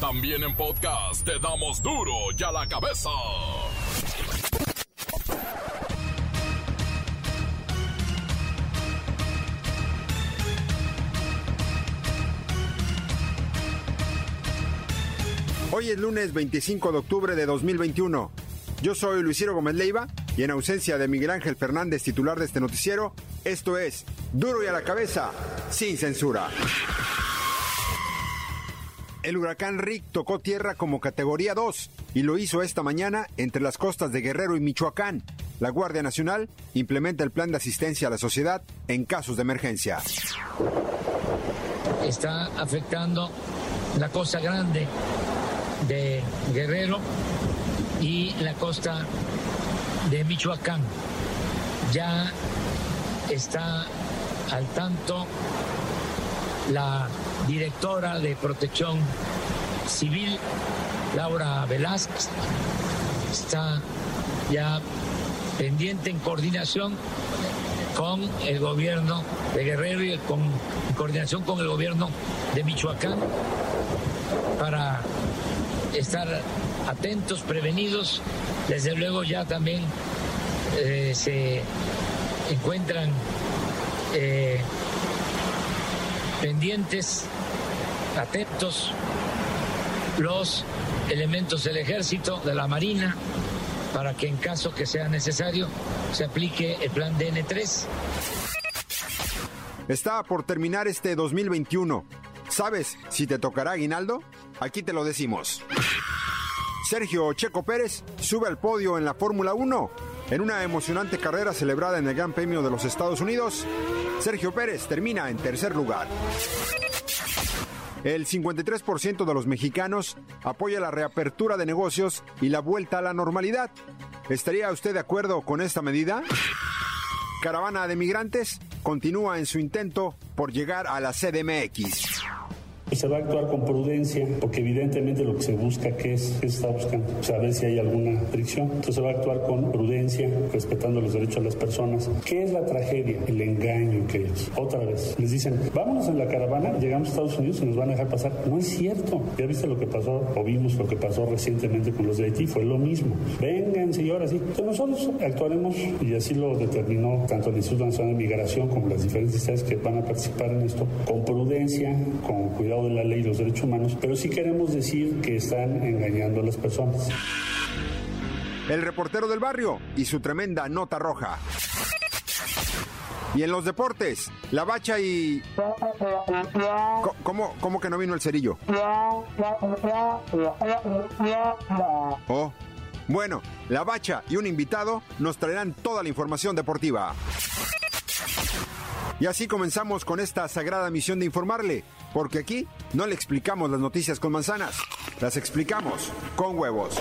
También en podcast te damos duro y a la cabeza. Hoy es lunes 25 de octubre de 2021. Yo soy Luis Gómez Leiva y en ausencia de Miguel Ángel Fernández, titular de este noticiero, esto es Duro y a la cabeza, sin censura. El huracán Rick tocó tierra como categoría 2 y lo hizo esta mañana entre las costas de Guerrero y Michoacán. La Guardia Nacional implementa el plan de asistencia a la sociedad en casos de emergencia. Está afectando la costa grande de Guerrero y la costa de Michoacán. Ya está al tanto la directora de Protección Civil, Laura Velázquez, está ya pendiente en coordinación con el gobierno de Guerrero y en coordinación con el gobierno de Michoacán para estar atentos, prevenidos. Desde luego ya también eh, se encuentran eh, pendientes, atentos los elementos del ejército, de la marina, para que en caso que sea necesario se aplique el plan DN3. Está por terminar este 2021. ¿Sabes si te tocará aguinaldo? Aquí te lo decimos. Sergio Checo Pérez sube al podio en la Fórmula 1. En una emocionante carrera celebrada en el Gran Premio de los Estados Unidos, Sergio Pérez termina en tercer lugar. El 53% de los mexicanos apoya la reapertura de negocios y la vuelta a la normalidad. ¿Estaría usted de acuerdo con esta medida? Caravana de migrantes continúa en su intento por llegar a la CDMX. Se va a actuar con prudencia, porque evidentemente lo que se busca, ¿qué es? ¿Qué se está buscando? Saber si hay alguna fricción. Entonces se va a actuar con prudencia, respetando los derechos de las personas. ¿Qué es la tragedia? El engaño que es. Otra vez, les dicen, vámonos en la caravana, llegamos a Estados Unidos y nos van a dejar pasar. No es cierto. Ya viste lo que pasó, o vimos lo que pasó recientemente con los de Haití, fue lo mismo. Vengan, señoras, sí. Entonces nosotros actuaremos, y así lo determinó tanto el Instituto Nacional de Migración como las diferentes entidades que van a participar en esto, con prudencia, con cuidado de la ley y los derechos humanos, pero sí queremos decir que están engañando a las personas. El reportero del barrio y su tremenda nota roja. Y en los deportes, la bacha y... ¿Cómo, cómo que no vino el cerillo? Oh, bueno, la bacha y un invitado nos traerán toda la información deportiva. Y así comenzamos con esta sagrada misión de informarle, porque aquí no le explicamos las noticias con manzanas, las explicamos con huevos.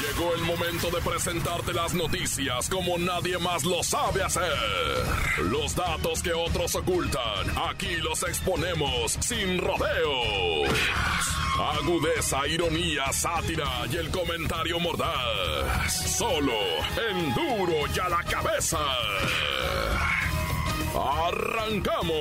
Llegó el momento de presentarte las noticias como nadie más lo sabe hacer. Los datos que otros ocultan, aquí los exponemos sin rodeos. Agudeza, ironía, sátira y el comentario mordaz. Solo en duro y a la cabeza. ¡Arrancamos!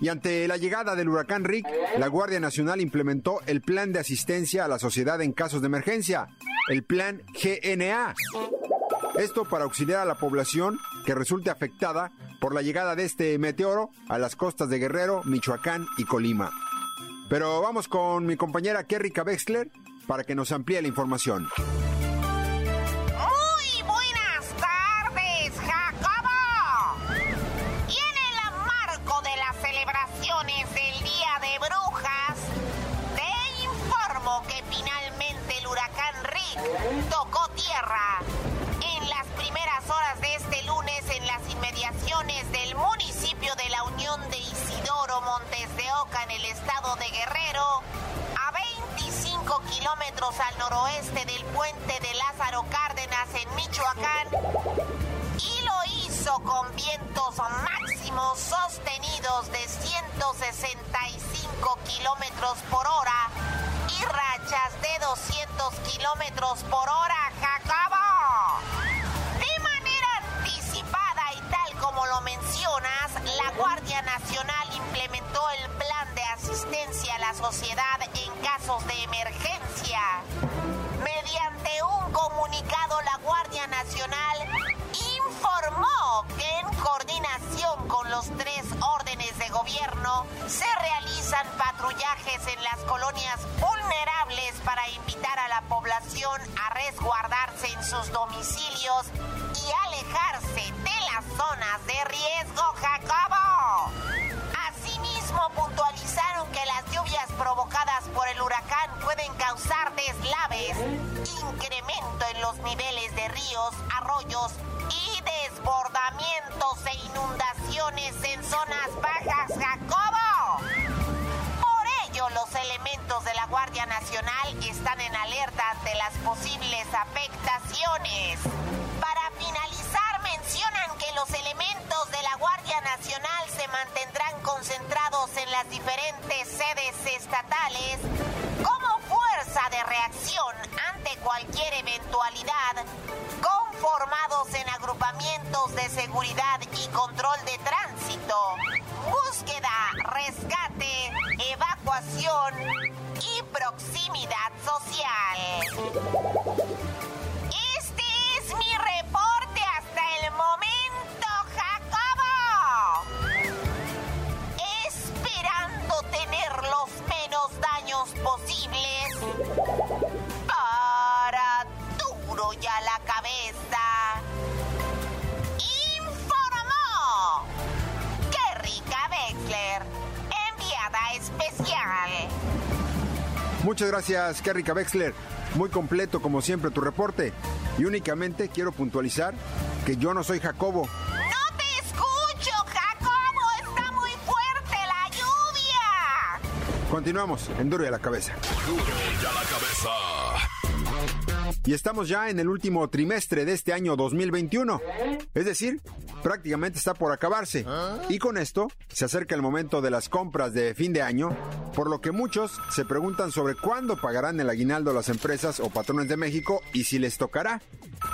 Y ante la llegada del huracán Rick, la Guardia Nacional implementó el Plan de Asistencia a la Sociedad en Casos de Emergencia, el Plan GNA. Esto para auxiliar a la población que resulte afectada por la llegada de este meteoro a las costas de Guerrero, Michoacán y Colima. Pero vamos con mi compañera Kerrika Wexler para que nos amplíe la información. Muy buenas tardes, Jacobo. Y en el marco de las celebraciones del Día de Brujas, te informo que finalmente el huracán Rick tocó tierra en las primeras horas de este lunes en las inmediaciones del municipio de la Unión de Isidoro Montes de Oca en el estado de Guerrero, a 25 kilómetros al noroeste del puente de Lázaro Cárdenas en Michoacán, y lo hizo con vientos máximos sostenidos de 165 kilómetros por hora y rachas de 200 kilómetros por hora, Jacabo. como lo mencionas, la Guardia Nacional implementó el plan de asistencia a la sociedad en casos de emergencia. Mediante un comunicado, la Guardia Nacional informó que en coordinación con los tres órdenes de gobierno se realizan patrullajes en las colonias vulnerables para invitar a la población a resguardarse en sus domicilios zonas de riesgo, Jacobo. Asimismo, puntualizaron que las lluvias provocadas por el huracán pueden causar deslaves, incremento en los niveles de ríos, arroyos y desbordamientos e inundaciones en zonas bajas, Jacobo. Por ello, los elementos de la Guardia Nacional están en alerta ante las posibles afectaciones. En las diferentes sedes estatales como fuerza de reacción ante cualquier eventualidad, conformados en agrupamientos de seguridad y control de tránsito, búsqueda, rescate, evacuación y proximidad social. Posibles. Para duro ya la cabeza. Informó Kerrika Wexler, enviada especial. Muchas gracias, Kerrika Wexler. Muy completo, como siempre, tu reporte. Y únicamente quiero puntualizar que yo no soy Jacobo. Continuamos en Duro y a la cabeza. Duro y a la cabeza. Y estamos ya en el último trimestre de este año 2021. Es decir, prácticamente está por acabarse. Y con esto se acerca el momento de las compras de fin de año, por lo que muchos se preguntan sobre cuándo pagarán el aguinaldo las empresas o patrones de México y si les tocará.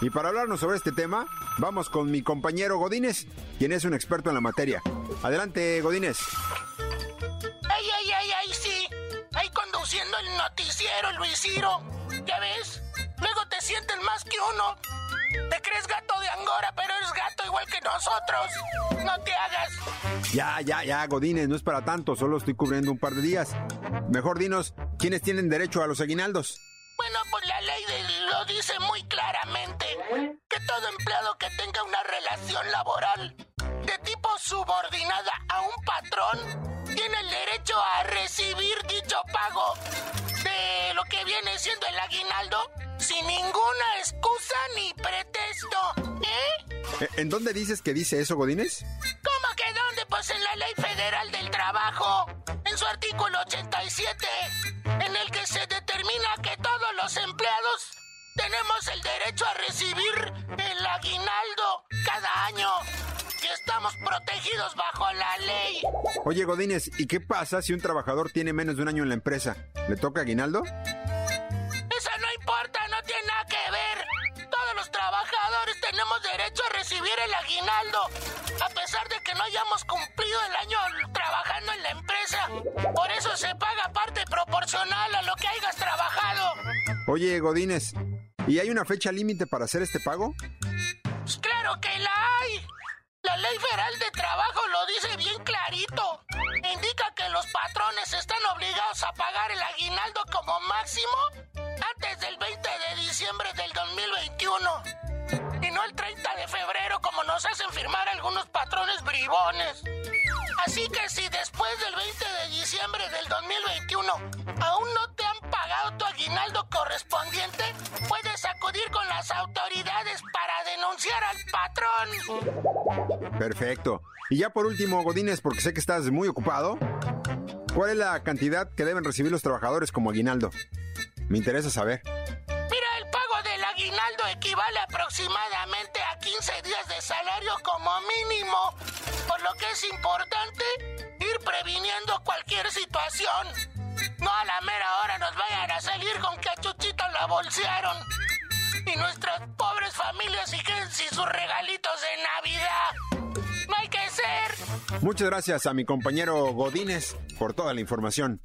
Y para hablarnos sobre este tema, vamos con mi compañero Godínez, quien es un experto en la materia. Adelante, Godínez. Noticiero, Luis Ciro. ¿Ya ves? Luego te sienten más que uno. Te crees gato de Angora, pero eres gato igual que nosotros. No te hagas. Ya, ya, ya, Godínez, no es para tanto, solo estoy cubriendo un par de días. Mejor dinos, ¿quiénes tienen derecho a los aguinaldos? Bueno, pues la ley de- lo dice muy claramente. Que todo empleado que tenga una relación laboral de tipo subordinada a un patrón tiene el derecho a recibir dicho pago de lo que viene siendo el aguinaldo sin ninguna excusa ni pretexto. ¿Eh? Eh, ¿En dónde dices que dice eso, Godínez? ¿Cómo que dónde? Pues en la Ley Federal del Trabajo, en su artículo 87, en el que se determina que todos los empleados tenemos el derecho a recibir el aguinaldo cada año y estamos protegidos bajo la ley. Oye, Godínez, ¿y qué pasa si un trabajador tiene menos de un año en la empresa? ¿Le toca aguinaldo? Eso no importa, no tiene nada que ver. Todos los trabajadores tenemos derecho a recibir el aguinaldo, a pesar de que no hayamos cumplido el año trabajando en la empresa. Por eso se paga parte proporcional a lo que hayas trabajado. Oye, Godínez, ¿y hay una fecha límite para hacer este pago? Claro que la hay. La ley federal de trabajo lo dice bien clarito. Indica que los patrones están obligados a pagar el aguinaldo como máximo antes del 20 de diciembre del 2021. Y no el 30 de febrero como nos hacen firmar algunos patrones bribones. Así que si después del 20 de diciembre del 2021 aún no pagado tu aguinaldo correspondiente, puedes acudir con las autoridades para denunciar al patrón. Perfecto. Y ya por último, Godínez, porque sé que estás muy ocupado, ¿cuál es la cantidad que deben recibir los trabajadores como aguinaldo? Me interesa saber. Mira, el pago del aguinaldo equivale aproximadamente a 15 días de salario como mínimo, por lo que es importante ir previniendo cualquier situación. No a la mera hora nos vayan a salir con que a Chuchito la bolsearon. Y nuestras pobres familias siguen sin sus regalitos de Navidad. No hay que ser. Muchas gracias a mi compañero Godínez por toda la información.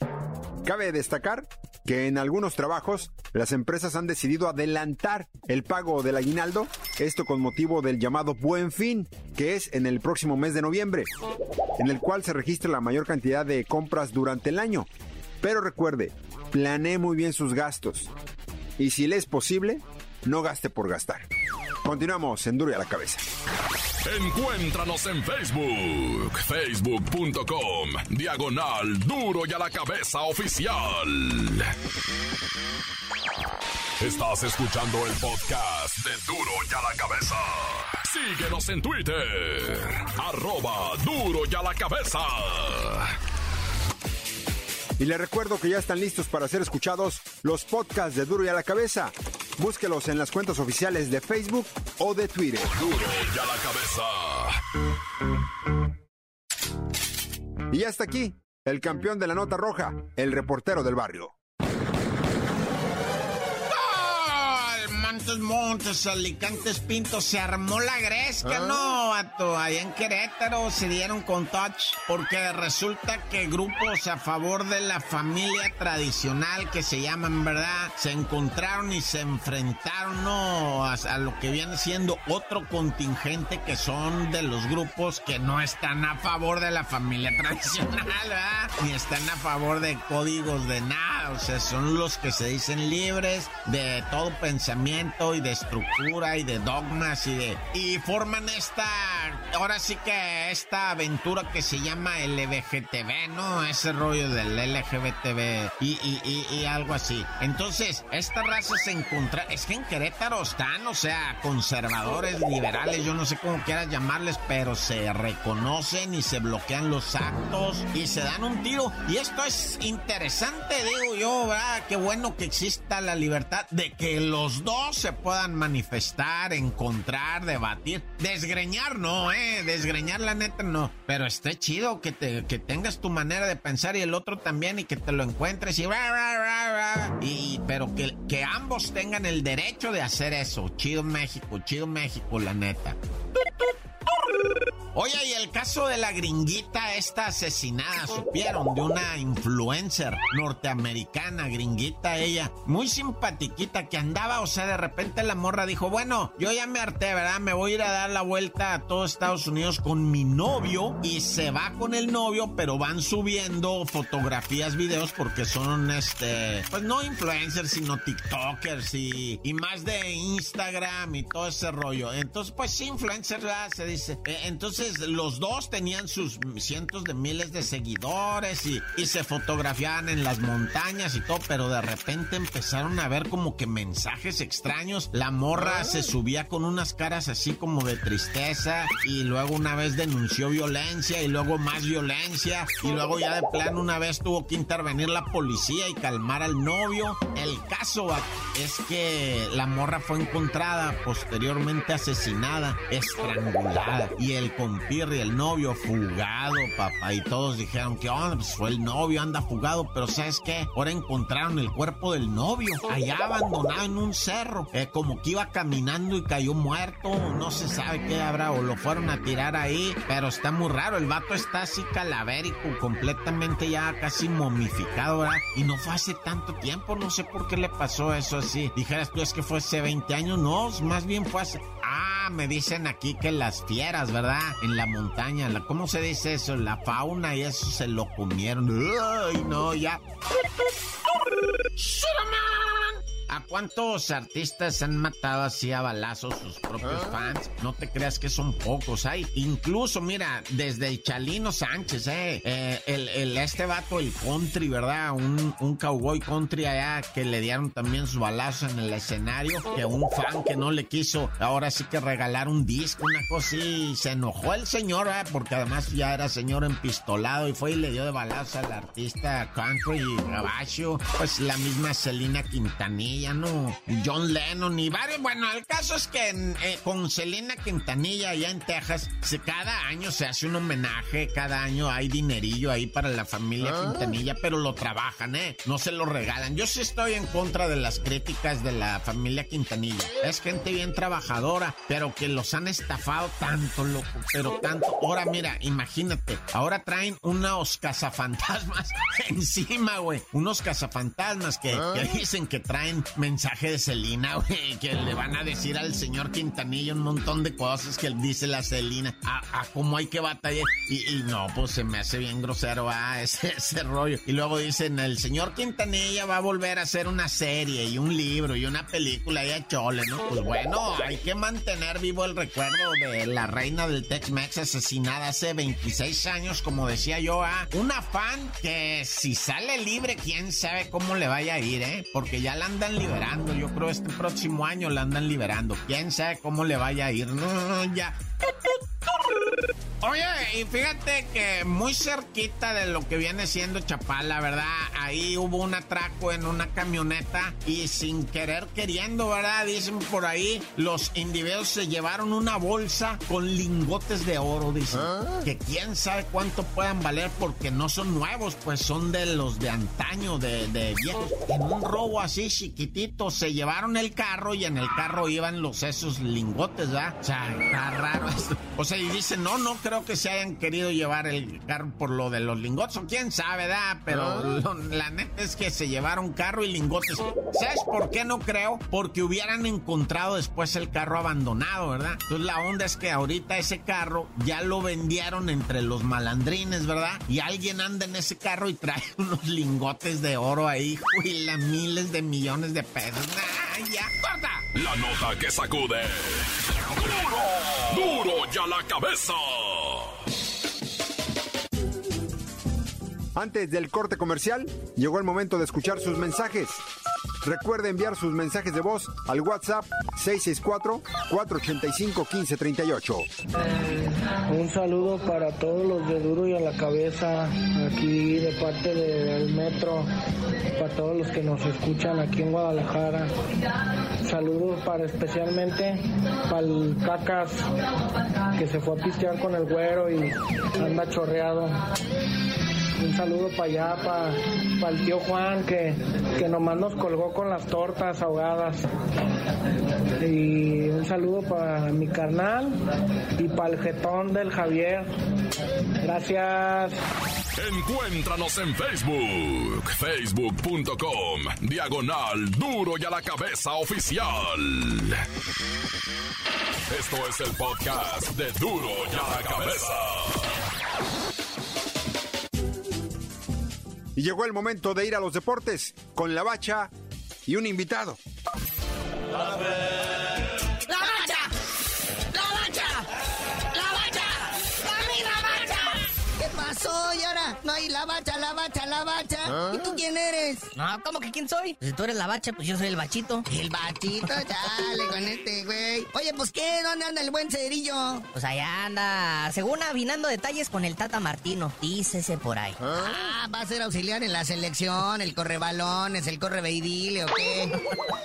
Cabe destacar que en algunos trabajos las empresas han decidido adelantar el pago del aguinaldo, esto con motivo del llamado Buen Fin, que es en el próximo mes de noviembre, en el cual se registra la mayor cantidad de compras durante el año. Pero recuerde, planee muy bien sus gastos y si le es posible, no gaste por gastar. Continuamos en Duro y a la Cabeza. Encuéntranos en Facebook, facebook.com, diagonal Duro y a la Cabeza Oficial. Estás escuchando el podcast de Duro y a la Cabeza. Síguenos en Twitter, arroba Duro y a la Cabeza. Y les recuerdo que ya están listos para ser escuchados los podcasts de Duro y a la Cabeza. Búsquelos en las cuentas oficiales de Facebook o de Twitter. Duro y a la Cabeza. Y hasta aquí, el campeón de la nota roja, el reportero del barrio. Montes, Montes, Alicantes, Pintos, se armó la gresca, ¿no, vato? Allá en Querétaro se dieron con touch, porque resulta que grupos a favor de la familia tradicional que se llaman, ¿verdad? Se encontraron y se enfrentaron, ¿no? A, a lo que viene siendo otro contingente que son de los grupos que no están a favor de la familia tradicional, ¿verdad? Ni están a favor de códigos de nada, o sea, son los que se dicen libres de todo pensamiento y de estructura y de dogmas y de... Y forman esta... Ahora sí que esta aventura que se llama LGBTV, ¿no? Ese rollo del LGBTV y, y, y, y algo así. Entonces, esta raza se encuentra... Es que en Querétaro están, o sea, conservadores, liberales, yo no sé cómo quieras llamarles, pero se reconocen y se bloquean los actos y se dan un tiro. Y esto es interesante, digo yo, ¿verdad? Qué bueno que exista la libertad de que los dos se puedan manifestar, encontrar, debatir. Desgreñar no, eh. Desgreñar la neta no. Pero esté chido que, te, que tengas tu manera de pensar y el otro también y que te lo encuentres y... y pero que, que ambos tengan el derecho de hacer eso. Chido México, chido México, la neta. Oye, y el caso de la gringuita, esta asesinada, supieron, de una influencer norteamericana, gringuita ella, muy simpatiquita que andaba, o sea, de repente la morra dijo, bueno, yo ya me harté, ¿verdad? Me voy a ir a dar la vuelta a todo Estados Unidos con mi novio y se va con el novio, pero van subiendo fotografías, videos, porque son, este, pues no influencers, sino TikTokers y, y más de Instagram y todo ese rollo. Entonces, pues influencers, ¿verdad? Se dice. Eh, entonces, los dos tenían sus cientos de miles de seguidores y, y, se fotografiaban en las montañas y todo, pero de repente empezaron a ver como que mensajes extraños. La morra se subía con unas caras así como de tristeza y luego una vez denunció violencia y luego más violencia y luego ya de plano una vez tuvo que intervenir la policía y calmar al novio. El caso es que la morra fue encontrada posteriormente asesinada, estrangulada y el compirri, el novio fugado, papá. Y todos dijeron que oh, pues fue el novio, anda fugado. Pero ¿sabes qué? Ahora encontraron el cuerpo del novio allá abandonado en un cerro. Eh, como que iba caminando y cayó muerto. No se sabe qué habrá. O lo fueron a tirar ahí. Pero está muy raro. El vato está así calavérico, completamente ya casi momificado, ¿verdad? Y no fue hace tanto tiempo. No sé por qué le pasó eso así. Dijeras tú, es que fue hace 20 años. No, más bien fue hace. Ah, me dicen aquí que las fieras, ¿verdad? En la montaña, ¿cómo se dice eso? La fauna y eso se lo comieron. Ay, no, ya. ¿A cuántos artistas han matado así a balazos sus propios fans? No te creas que son pocos. Hay incluso, mira, desde Chalino Sánchez, eh, eh el, el, este vato, el country, ¿verdad? Un, un cowboy country allá que le dieron también sus balazos en el escenario. Que un fan que no le quiso, ahora sí que regalar un disco, una cosa y se enojó el señor, ¿eh? Porque además ya era señor empistolado y fue y le dio de balazos al artista country y gabacho. Pues la misma Selena Quintanilla, no, John Lennon y varios. Bueno, el caso es que eh, con Selena Quintanilla allá en Texas, se, cada año se hace un homenaje, cada año hay dinerillo ahí para la familia ah. Quintanilla, pero lo trabajan, ¿eh? No se lo regalan. Yo sí estoy en contra de las críticas de la familia Quintanilla. Es gente bien trabajadora, pero que los han estafado tanto, loco, pero tanto. Ahora, mira, imagínate, ahora traen unos cazafantasmas encima, güey. Unos cazafantasmas que, ah. dicen que traen mensaje de Celina, güey, que le van a decir al señor Quintanilla un montón de cosas que dice la Celina, a, cómo hay que batallar. Y, no, pues se me hace bien grosero, ah, ese, rollo. Y luego dicen, el señor Quintanilla va a volver a hacer una serie y un libro y una película y a chole, ¿no? Pues bueno, hay que mantener vivo el recuerdo de la reina del Tex-Mex asesinada hace 26 años, como decía yo, a una fan que si sale libre, quién sabe cómo le vaya a ir, ¿eh? Porque ya la andan liberando, yo creo este próximo año la andan liberando. Quién sabe cómo le vaya a ir, no, ya. Oye, y fíjate que muy cerquita de lo que viene siendo Chapala, ¿verdad? Ahí hubo un atraco en una camioneta y sin querer queriendo, ¿verdad? Dicen por ahí, los individuos se llevaron una bolsa con lingotes de oro, dicen. ¿Ah? Que quién sabe cuánto puedan valer porque no son nuevos, pues son de los de antaño, de, de viejos. En un robo así chiquitito se llevaron el carro y en el carro iban los esos lingotes, ¿verdad? O sea, está raro esto. O sea, y dicen, no, no creo que se hayan querido llevar el carro por lo de los lingotes, o quién sabe, ¿verdad? Pero ah. la neta es que se llevaron carro y lingotes. ¿Sabes por qué no creo? Porque hubieran encontrado después el carro abandonado, ¿verdad? Entonces la onda es que ahorita ese carro ya lo vendieron entre los malandrines, ¿verdad? Y alguien anda en ese carro y trae unos lingotes de oro ahí, la miles de millones de pesos. ya! ¡Corta! La nota que sacude. ¡Duro! ¡Duro ya la cabeza! Antes del corte comercial, llegó el momento de escuchar sus mensajes. Recuerde enviar sus mensajes de voz al WhatsApp 664-485-1538. Un saludo para todos los de Duro y a la cabeza, aquí de parte del metro, para todos los que nos escuchan aquí en Guadalajara. Saludos para especialmente para el Cacas, que se fue a pistear con el güero y anda chorreado. Un saludo para allá, para el tío Juan, que, que nomás nos colgó con las tortas ahogadas. Y un saludo para mi carnal y para el jetón del Javier. Gracias. Encuéntranos en Facebook, facebook.com, diagonal duro y a la cabeza oficial. Esto es el podcast de duro y a la cabeza. Y llegó el momento de ir a los deportes con la bacha y un invitado. No, ¿cómo que quién soy? Si tú eres la bacha, pues yo soy el bachito. El bachito, chale con este güey. Oye, pues ¿qué? ¿Dónde anda el buen cerillo? Pues allá anda, según avinando detalles con el Tata Martino. Dícese por ahí. ¿Ah? va a ser auxiliar en la selección, el corre balones, el corre beidile o qué.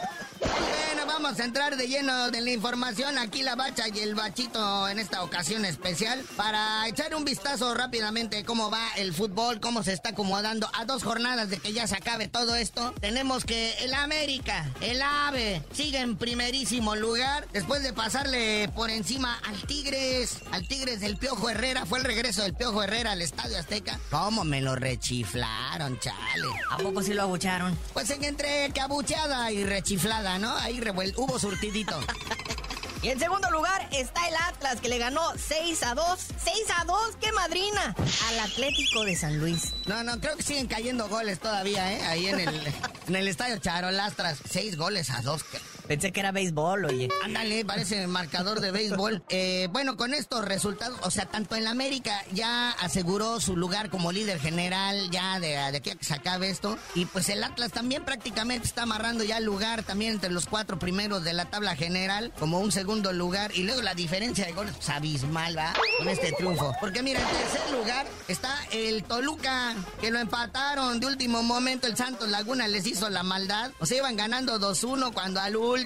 Bueno, vamos a entrar de lleno de la información. Aquí la bacha y el bachito en esta ocasión especial para echar un vistazo rápidamente cómo va el fútbol, cómo se está acomodando a dos jornadas de que ya se acabe todo esto. Tenemos que el América, el AVE, sigue en primerísimo lugar después de pasarle por encima al Tigres, al Tigres del Piojo Herrera. Fue el regreso del Piojo Herrera al Estadio Azteca. ¿Cómo me lo rechiflaron, chale? ¿A poco sí lo abucharon? Pues en entre que abucheada y rechiflada, ¿no? Ahí hubo surtidito. Y en segundo lugar está el Atlas que le ganó 6 a 2. 6 a 2, qué madrina. Al Atlético de San Luis. No, no, creo que siguen cayendo goles todavía, ¿eh? Ahí en el, en el estadio Charolastras. 6 goles a 2. Pensé que era béisbol, oye. Ándale, parece marcador de béisbol. Eh, bueno, con estos resultados, o sea, tanto en la América ya aseguró su lugar como líder general, ya de, de aquí a que se acabe esto. Y pues el Atlas también prácticamente está amarrando ya el lugar también entre los cuatro primeros de la tabla general, como un segundo lugar. Y luego la diferencia de goles, pues abismal, ¿va? Con este triunfo. Porque mira, en tercer lugar está el Toluca, que lo empataron de último momento. El Santos Laguna les hizo la maldad. O sea, iban ganando 2-1 cuando al último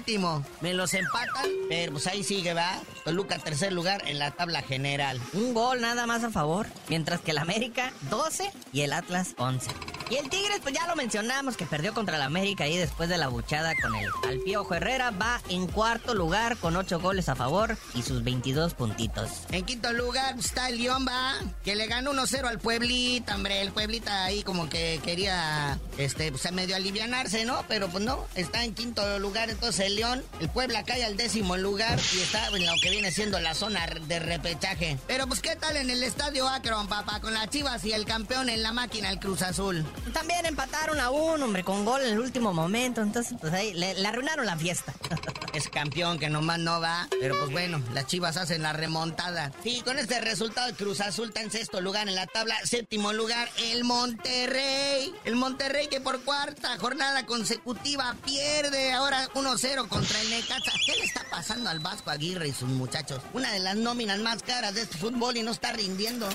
me los empatan. Pero pues ahí sigue, va. Toluca tercer lugar en la tabla general. Un gol nada más a favor, mientras que el América 12 y el Atlas 11. Y el Tigres, pues ya lo mencionamos, que perdió contra el América ahí después de la buchada con el Alpiojo Herrera. Va en cuarto lugar con 8 goles a favor y sus 22 puntitos. En quinto lugar está el León, va, que le ganó 1-0 al Pueblita, hombre. El Pueblita ahí como que quería, este, pues medio alivianarse, ¿no? Pero pues no, está en quinto lugar entonces el León. El Puebla cae al décimo lugar y está en lo que viene siendo la zona de repechaje. Pero pues, ¿qué tal en el estadio Akron, papá? Con las chivas y el campeón en la máquina, el Cruz Azul. También empataron a uno, hombre, con gol en el último momento. Entonces, pues ahí le, arruinaron la fiesta. es campeón que nomás no va. Pero pues bueno, las chivas hacen la remontada. Sí, con este resultado, el Cruz Azul está en sexto lugar en la tabla. Séptimo lugar, el Monterrey. El Monterrey que por cuarta jornada consecutiva pierde ahora 1-0 contra el Necaxa. ¿Qué le está pasando al Vasco Aguirre y sus muchachos? Una de las nóminas más caras de este fútbol y no está rindiendo.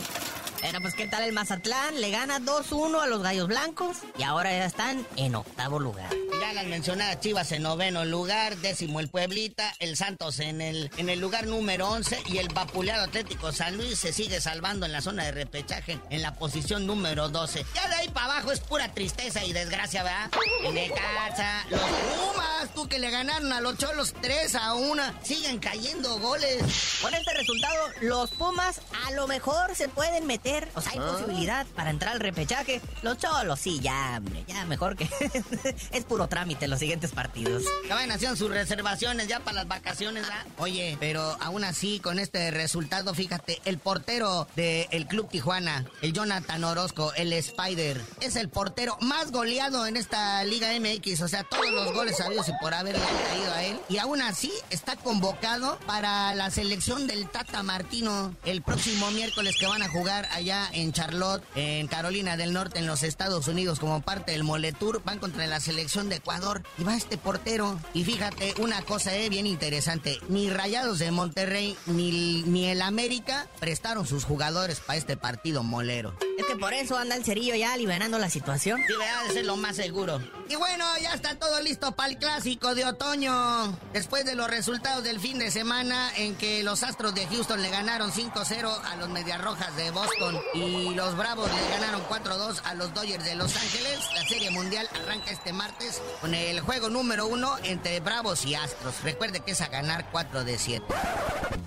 Pero pues qué tal el Mazatlán, le gana 2-1 a los Gallos Blancos y ahora ya están en octavo lugar. Ya las mencionadas Chivas en noveno lugar, décimo el Pueblita, el Santos en el, en el lugar número 11 y el vapuleado Atlético San Luis se sigue salvando en la zona de repechaje en la posición número 12. Ya de ahí para abajo es pura tristeza y desgracia, ¿verdad? En el Caza, los Pumas, tú que le ganaron a los Cholos 3 a 1, siguen cayendo goles. Con este resultado, los Pumas a lo mejor se pueden meter o sea, hay Ah. posibilidad para entrar al repechaje. Los cholos, sí, ya, hombre, ya mejor que. es puro trámite los siguientes partidos. Que vayan haciendo sus reservaciones ya para las vacaciones, ¿verdad? Oye, pero aún así, con este resultado, fíjate, el portero del Club Tijuana, el Jonathan Orozco, el Spider, es el portero más goleado en esta Liga MX. O sea, todos los goles sabidos y por haberle caído a él. Y aún así, está convocado para la selección del Tata Martino el próximo miércoles que van a jugar allá en Charlotte, en Carolina del Norte, en los Estados Unidos, como parte del Moletour. Van contra la selección de Ecuador y va este portero. Y fíjate, una cosa eh, bien interesante: ni Rayados de Monterrey ni, ni el América prestaron sus jugadores para este partido molero. Es que por eso anda el cerillo ya liberando la situación. Sí, de ser lo más seguro. Y bueno, ya está todo listo para el clásico de otoño. Después de los resultados del fin de semana en que los Astros de Houston le ganaron 5-0 a los Medias Rojas de Boston y los Bravos le ganaron 4-2 a los Dodgers de Los Ángeles, la Serie Mundial arranca este martes con el juego número uno entre Bravos y Astros. Recuerde que es a ganar 4 de 7.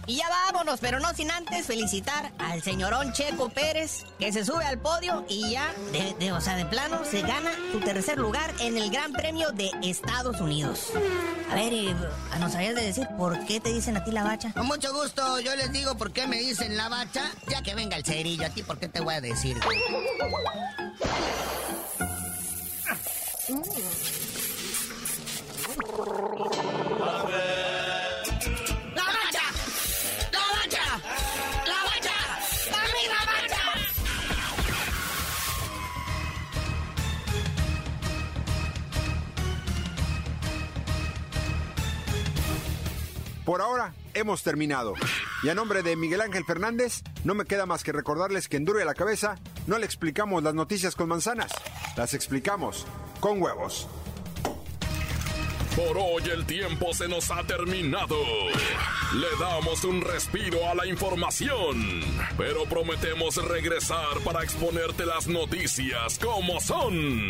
Y ya vámonos, pero no sin antes felicitar al señorón Checo Pérez, que se sube al podio y ya, de, de- o sea, de plano, se gana su tercer lugar en el Gran Premio de Estados Unidos. A ver, eh, ¿nos sabías de decir por qué te dicen a ti la bacha? Con mucho gusto, yo les digo por qué me dicen la bacha, ya que venga el cerillo, a ti por qué te voy a decir. Por ahora hemos terminado. Y a nombre de Miguel Ángel Fernández, no me queda más que recordarles que en Duro a la Cabeza no le explicamos las noticias con manzanas, las explicamos con huevos. Por hoy el tiempo se nos ha terminado. Le damos un respiro a la información, pero prometemos regresar para exponerte las noticias como son.